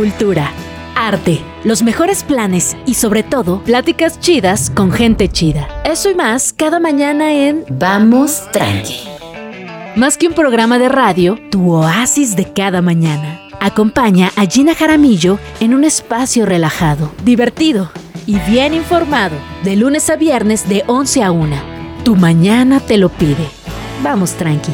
cultura, arte, los mejores planes y sobre todo, pláticas chidas con gente chida. Eso y más cada mañana en Vamos Tranqui. Más que un programa de radio, tu oasis de cada mañana. Acompaña a Gina Jaramillo en un espacio relajado, divertido y bien informado, de lunes a viernes de 11 a 1. Tu mañana te lo pide. Vamos tranqui.